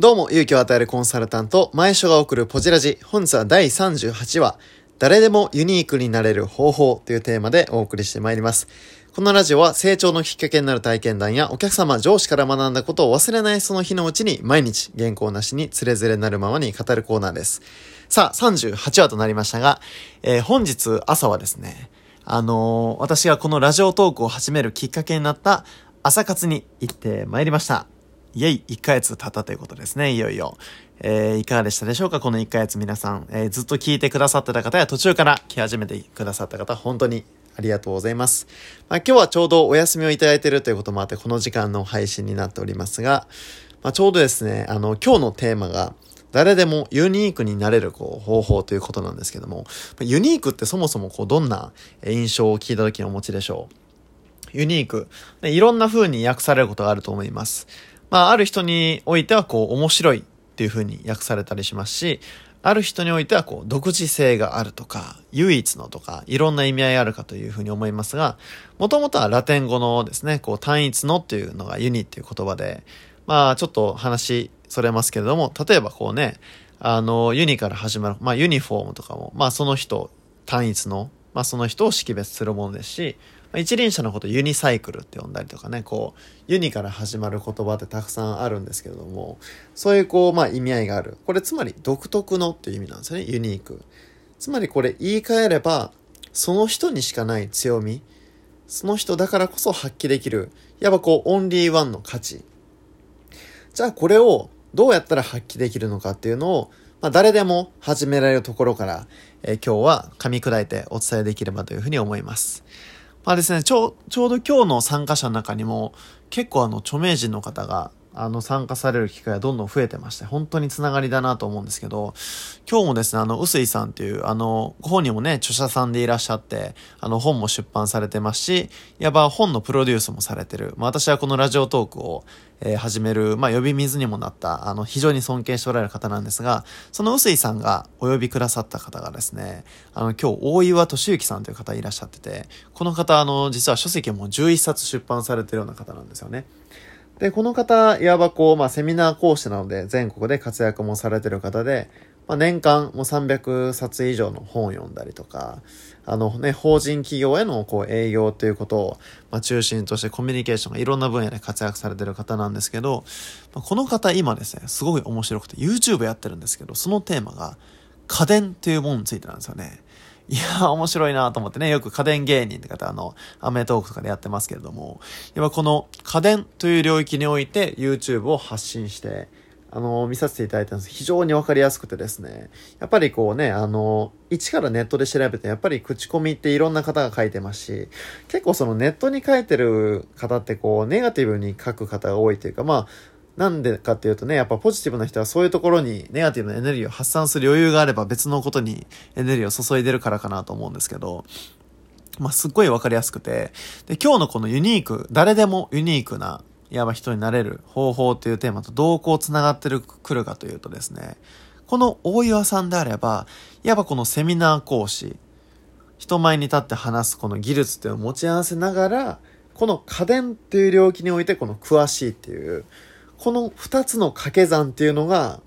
どうも、勇気を与えるコンサルタント、前所が送るポジラジ。本日は第38話、誰でもユニークになれる方法というテーマでお送りしてまいります。このラジオは成長のきっかけになる体験談やお客様、上司から学んだことを忘れないその日のうちに毎日原稿なしにつれづれなるままに語るコーナーです。さあ、38話となりましたが、えー、本日朝はですね、あのー、私がこのラジオトークを始めるきっかけになった朝活に行ってまいりました。イェイ、1ヶ月経ったということですね、いよいよ。えー、いかがでしたでしょうかこの1ヶ月皆さん、えー、ずっと聞いてくださってた方や途中から来始めてくださった方、本当にありがとうございます。まあ、今日はちょうどお休みをいただいているということもあって、この時間の配信になっておりますが、まあ、ちょうどですね、あの、今日のテーマが、誰でもユニークになれるこう方法ということなんですけども、ユニークってそもそもこうどんな印象を聞いた時にお持ちでしょう？ユニーク。いろんな風に訳されることがあると思います。まあ、ある人においては、こう、面白いっていう風に訳されたりしますし、ある人においては、こう、独自性があるとか、唯一のとか、いろんな意味合いあるかという風に思いますが、もともとはラテン語のですね、こう、単一のっていうのがユニっていう言葉で、まあ、ちょっと話、それますけれども、例えばこうね、あの、ユニから始まる、まあ、ユニフォームとかも、まあ、その人、単一の、まあ、その人を識別するものですし、一輪車のことユニサイクルって呼んだりとかね、こう、ユニから始まる言葉ってたくさんあるんですけれども、そういうこう、まあ意味合いがある。これつまり独特のっていう意味なんですよね、ユニーク。つまりこれ言い換えれば、その人にしかない強み、その人だからこそ発揮できる、いわばこう、オンリーワンの価値。じゃあこれをどうやったら発揮できるのかっていうのを、まあ誰でも始められるところから、えー、今日は噛み砕いてお伝えできればというふうに思います。まあですね、ちょう、ちょうど今日の参加者の中にも、結構あの、著名人の方が、あの、参加される機会がどんどん増えてまして、本当につながりだなと思うんですけど、今日もですね、あの、臼井さんっていう、あの、ご本人もね、著者さんでいらっしゃって、あの、本も出版されてますし、いわば本のプロデュースもされてる。まあ、私はこのラジオトークを、えー、始める、まあ、呼び水にもなった、あの、非常に尊敬しておられる方なんですが、その臼井さんがお呼びくださった方がですね、あの、今日、大岩敏之さんという方いらっしゃってて、この方、あの、実は書籍も11冊出版されてるような方なんですよね。で、この方、いわばこう、まあ、セミナー講師なので、全国で活躍もされてる方で、まあ、年間もう300冊以上の本を読んだりとか、あのね、法人企業へのこう営業ということを、まあ、中心としてコミュニケーションがいろんな分野で活躍されてる方なんですけど、まあ、この方今ですね、すごい面白くて YouTube やってるんですけど、そのテーマが家電っていうものについてなんですよね。いや面白いなと思ってね、よく家電芸人って方、あの、アメトークとかでやってますけれども、やっぱこの家電という領域において YouTube を発信して、あの、見させていただいたんです。非常にわかりやすくてですね。やっぱりこうね、あの、一からネットで調べて、やっぱり口コミっていろんな方が書いてますし、結構そのネットに書いてる方ってこう、ネガティブに書く方が多いというか、まあ、なんでかっていうとね、やっぱポジティブな人はそういうところにネガティブなエネルギーを発散する余裕があれば別のことにエネルギーを注いでるからかなと思うんですけど、まあ、すっごいわかりやすくて、で、今日のこのユニーク、誰でもユニークな、いわば人になれる方法っていうテーマとどうこう繋がってる、くるかというとですね、この大岩さんであれば、いわばこのセミナー講師、人前に立って話すこの技術っていうのを持ち合わせながら、この家電っていう領域においてこの詳しいっていう、この二つの掛け算っていうのが、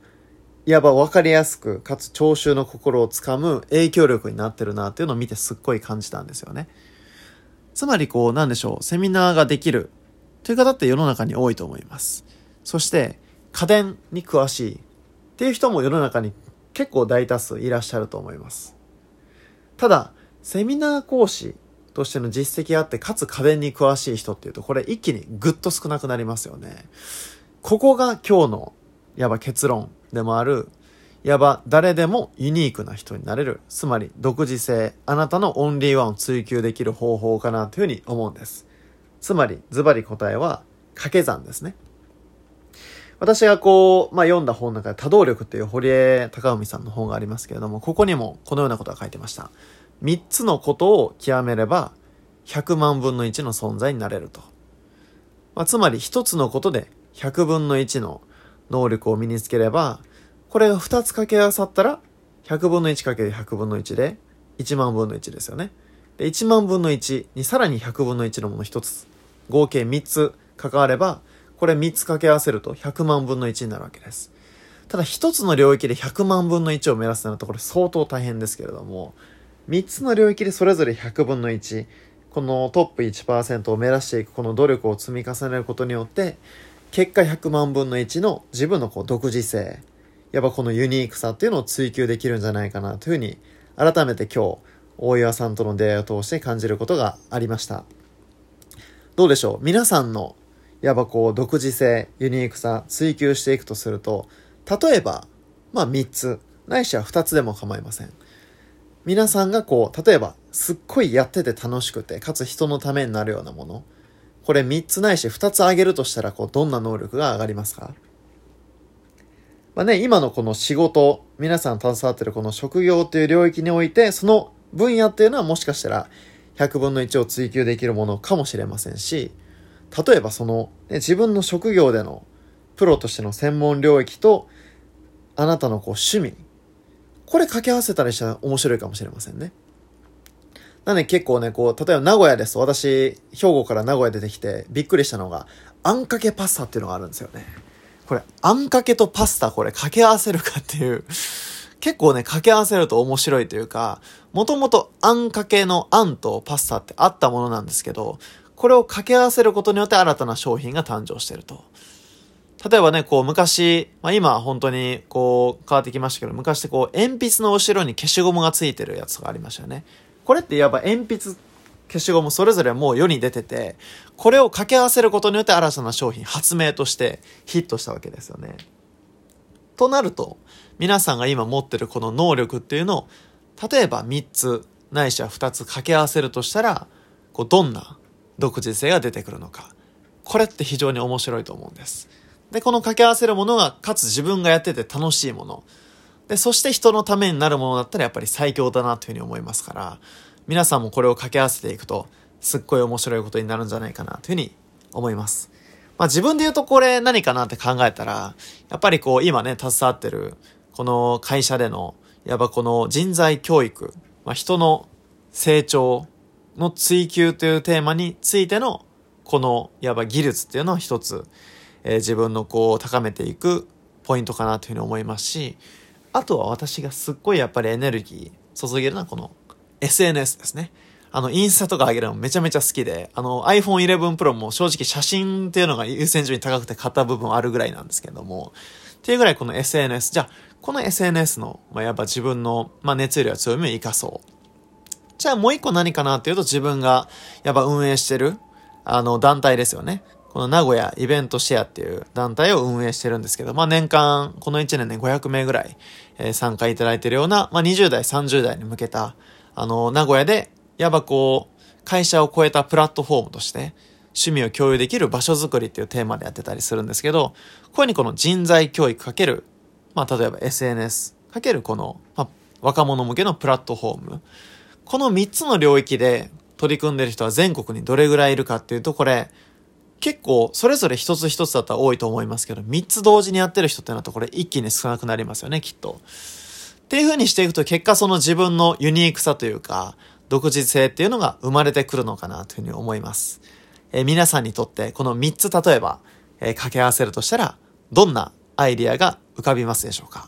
いわば分かりやすく、かつ聴衆の心をつかむ影響力になってるなっていうのを見てすっごい感じたんですよね。つまりこう、なんでしょう、セミナーができるという方って世の中に多いと思います。そして、家電に詳しいっていう人も世の中に結構大多数いらっしゃると思います。ただ、セミナー講師としての実績があって、かつ家電に詳しい人っていうと、これ一気にぐっと少なくなりますよね。ここが今日の、やば結論でもある、やば誰でもユニークな人になれる、つまり独自性、あなたのオンリーワンを追求できる方法かなというふうに思うんです。つまり、ズバリ答えは、掛け算ですね。私がこう、まあ、読んだ本の中で多動力っていう堀江貴文さんの本がありますけれども、ここにもこのようなことが書いてました。3つのことを極めれば、100万分の1の存在になれると。まあ、つまり1つのことで100分の1の能力を身につければ、これが2つ掛け合わさったら、100分の1かける100分の1で、1万分の1ですよね。で、1万分の1にさらに100分の1のもの1つ、合計3つ関われば、これ3つ掛け合わせると100万分の1になるわけです。ただ1つの領域で100万分の1を目指すなるとこれ相当大変ですけれども、3つの領域でそれぞれ100分の1、このトップ1%を目指していくこの努力を積み重ねることによって、結果100万分の1の自分のこう独自性、やっぱこのユニークさっていうのを追求できるんじゃないかなというふうに、改めて今日、大岩さんとの出会いを通して感じることがありました。どうでしょう？皆さんの、やっぱこう、独自性、ユニークさ、追求していくとすると、例えば、まあ3つ、ないしは2つでも構いません。皆さんがこう、例えば、すっごいやってて楽しくて、かつ人のためになるようなもの。これ3つないし2つあげるとしたら、こう、どんな能力が上がりますか？まあね、今のこの仕事、皆さん携わってるこの職業という領域において、その分野っていうのはもしかしたら100分の1を追求できるものかもしれませんし、例えばその、ね、自分の職業でのプロとしての専門領域と、あなたのこう趣味、これ掛け合わせたりしたら面白いかもしれませんね。なんで結構ね、こう、例えば名古屋です、私、兵庫から名古屋出てきて、びっくりしたのが、あんかけパスタっていうのがあるんですよね。これ、あんかけとパスタ、これ掛け合わせるかっていう、結構ね、掛け合わせると面白いというか、もともとあんかけのあんとパスタってあったものなんですけど、これを掛け合わせることによって新たな商品が誕生してると。例えばね、こう昔、まあ今本当にこう変わってきましたけど、昔ってこう鉛筆の後ろに消しゴムがついてるやつがありましたよね。これっていわば鉛筆、消しゴムそれぞれもう世に出てて、これを掛け合わせることによって新たな商品、発明としてヒットしたわけですよね。となると、皆さんが今持ってるこの能力っていうのを、例えば3つ、ないしは2つ掛け合わせるとしたら、こうどんな独自性が出てくるのか。これって非常に面白いと思うんです。で、この掛け合わせるものが、かつ自分がやってて楽しいもの。で、そして人のためになるものだったらやっぱり最強だなというふうに思いますから、皆さんもこれを掛け合わせていくと、すっごい面白いことになるんじゃないかなというふうに思います。まあ自分で言うとこれ何かなって考えたら、やっぱりこう今ね、携わってる、この会社での、やっぱこの人材教育、まあ人の成長の追求というテーマについての、この、いわば技術っていうのは一つ、えー、自分のこう高めていくポイントかなというふうに思いますし、あとは私がすっごいやっぱりエネルギー注げるのはこの SNS ですね。あの、インスタとか上げるのめちゃめちゃ好きで、あの、iPhone 11 Pro も正直写真っていうのが優先順位高くて買った部分あるぐらいなんですけども、っていうぐらいこの SNS、じゃあ、この SNS の、まあ、やっぱ自分の、まあ、熱量や強みを活かそう。じゃあもう一個何かなっていうと自分が、やっぱ運営してる、あの、団体ですよね。この名古屋イベントシェアっていう団体を運営してるんですけど、まあ年間、この1年で500名ぐらい、え、参加いただいてるような、まあ20代、30代に向けた、あの、名古屋で、やばこう、会社を超えたプラットフォームとして、趣味を共有できる場所づくりっていうテーマでやってたりするんですけど、これにこの人材教育かける、まあ例えば SNS かけるこの、まあ、若者向けのプラットフォーム。この3つの領域で取り組んでる人は全国にどれぐらいいるかっていうと、これ、結構、それぞれ一つ一つだったら多いと思いますけど、3つ同時にやってる人ってなると、これ一気に少なくなりますよね、きっと。っていう風にしていくと、結果その自分のユニークさというか、独自性っていうのが生まれてくるのかなというふうに思います。えー、皆さんにとってこの3つ例えば、えー、掛け合わせるとしたらどんなアイディアが浮かびますでしょうか？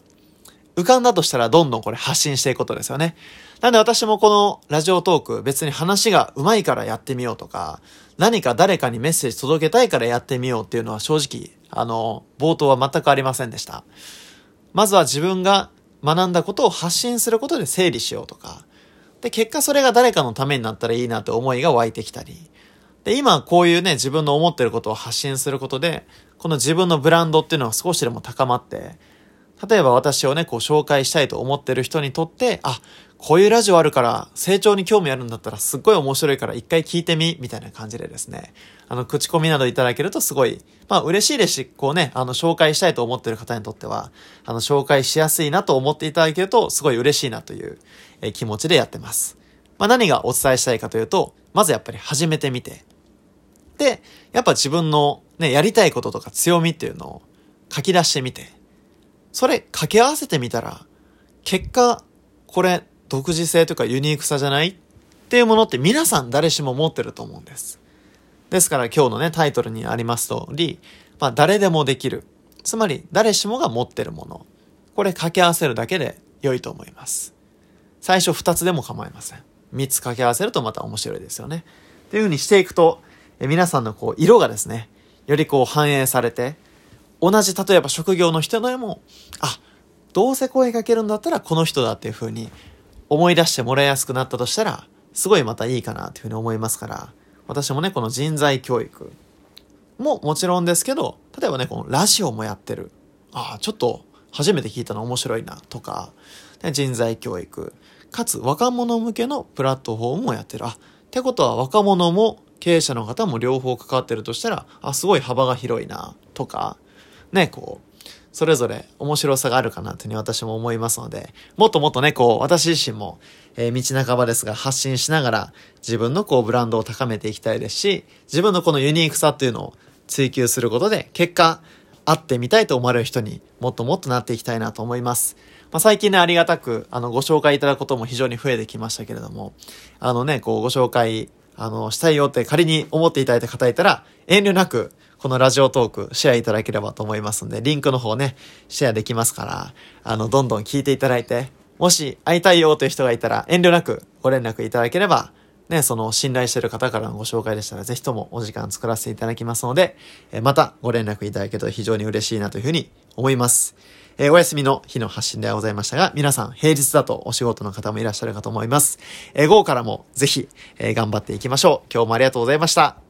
浮かんだとしたらどんどんこれ発信していくことですよね。なんで私もこのラジオトーク別に話が上手いからやってみようとか、何か誰かにメッセージ届けたいからやってみようっていうのは正直、あの、冒頭は全くありませんでした。まずは自分が学んだことを発信することで整理しようとか、で、結果それが誰かのためになったらいいなって思いが湧いてきたり、で、今こういうね、自分の思ってることを発信することで、この自分のブランドっていうのが少しでも高まって、例えば私をね、こう紹介したいと思ってる人にとって、あ、こういうラジオあるから成長に興味あるんだったらすっごい面白いから一回聞いてみ、みたいな感じでですね、あの、口コミなどいただけるとすごい、まあ嬉しいですし、こうね、あの、紹介したいと思ってる方にとっては、あの、紹介しやすいなと思っていただけるとすごい嬉しいなという、え気持ちでやってます。まあ何がお伝えしたいかというと、まずやっぱり始めてみて、で、やっぱ自分のね、やりたいこととか強みっていうのを書き出してみて、それ掛け合わせてみたら、結果、これ、独自性とかユニークさじゃないっていうものって皆さん誰しも持ってると思うんです。ですから今日のね、タイトルにあります通り、まあ誰でもできる。つまり誰しもが持ってるもの。これ掛け合わせるだけで良いと思います。最初2つでも構いません。3つ掛け合わせるとまた面白いですよね。っていう風にしていくと、え皆さんのこう色がですね、よりこう反映されて、同じ例えば職業の人でも、あ、どうせ声かけるんだったらこの人だっていう風に思い出してもらいやすくなったとしたら、すごいまたいいかなっていう風に思いますから、私もね、この人材教育ももちろんですけど、例えばね、このラジオもやってる。ああ、ちょっと初めて聞いたの面白いなとか、人材教育、かつ若者向けのプラットフォームもやってる。あ、ってことは若者も経営者の方も両方関わってるとしたら、あ、すごい幅が広いなとか、ね、こう、それぞれ面白さがあるかなというふうに私も思いますので、もっともっとね、こう、私自身も、えー、道半ばですが発信しながら自分のこう、ブランドを高めていきたいですし、自分のこのユニークさっていうのを追求することで、結果、会ってみたいと思われる人にもっともっとなっていきたいなと思います。まあ、最近ね、ありがたく、あの、ご紹介いただくことも非常に増えてきましたけれども、あのね、こう、ご紹介、あの、したいよって仮に思っていただいた方いたら、遠慮なく、このラジオトークシェアいただければと思いますんで、リンクの方ね、シェアできますから、あの、どんどん聞いていただいて、もし会いたいよという人がいたら遠慮なくご連絡いただければ、ね、その信頼してる方からのご紹介でしたら、ぜひともお時間作らせていただきますので、えまたご連絡いただけると非常に嬉しいなというふうに思います。えー、お休みの日の発信ではございましたが、皆さん平日だとお仕事の方もいらっしゃるかと思います。えー、午後からもぜひ、えー、頑張っていきましょう。今日もありがとうございました。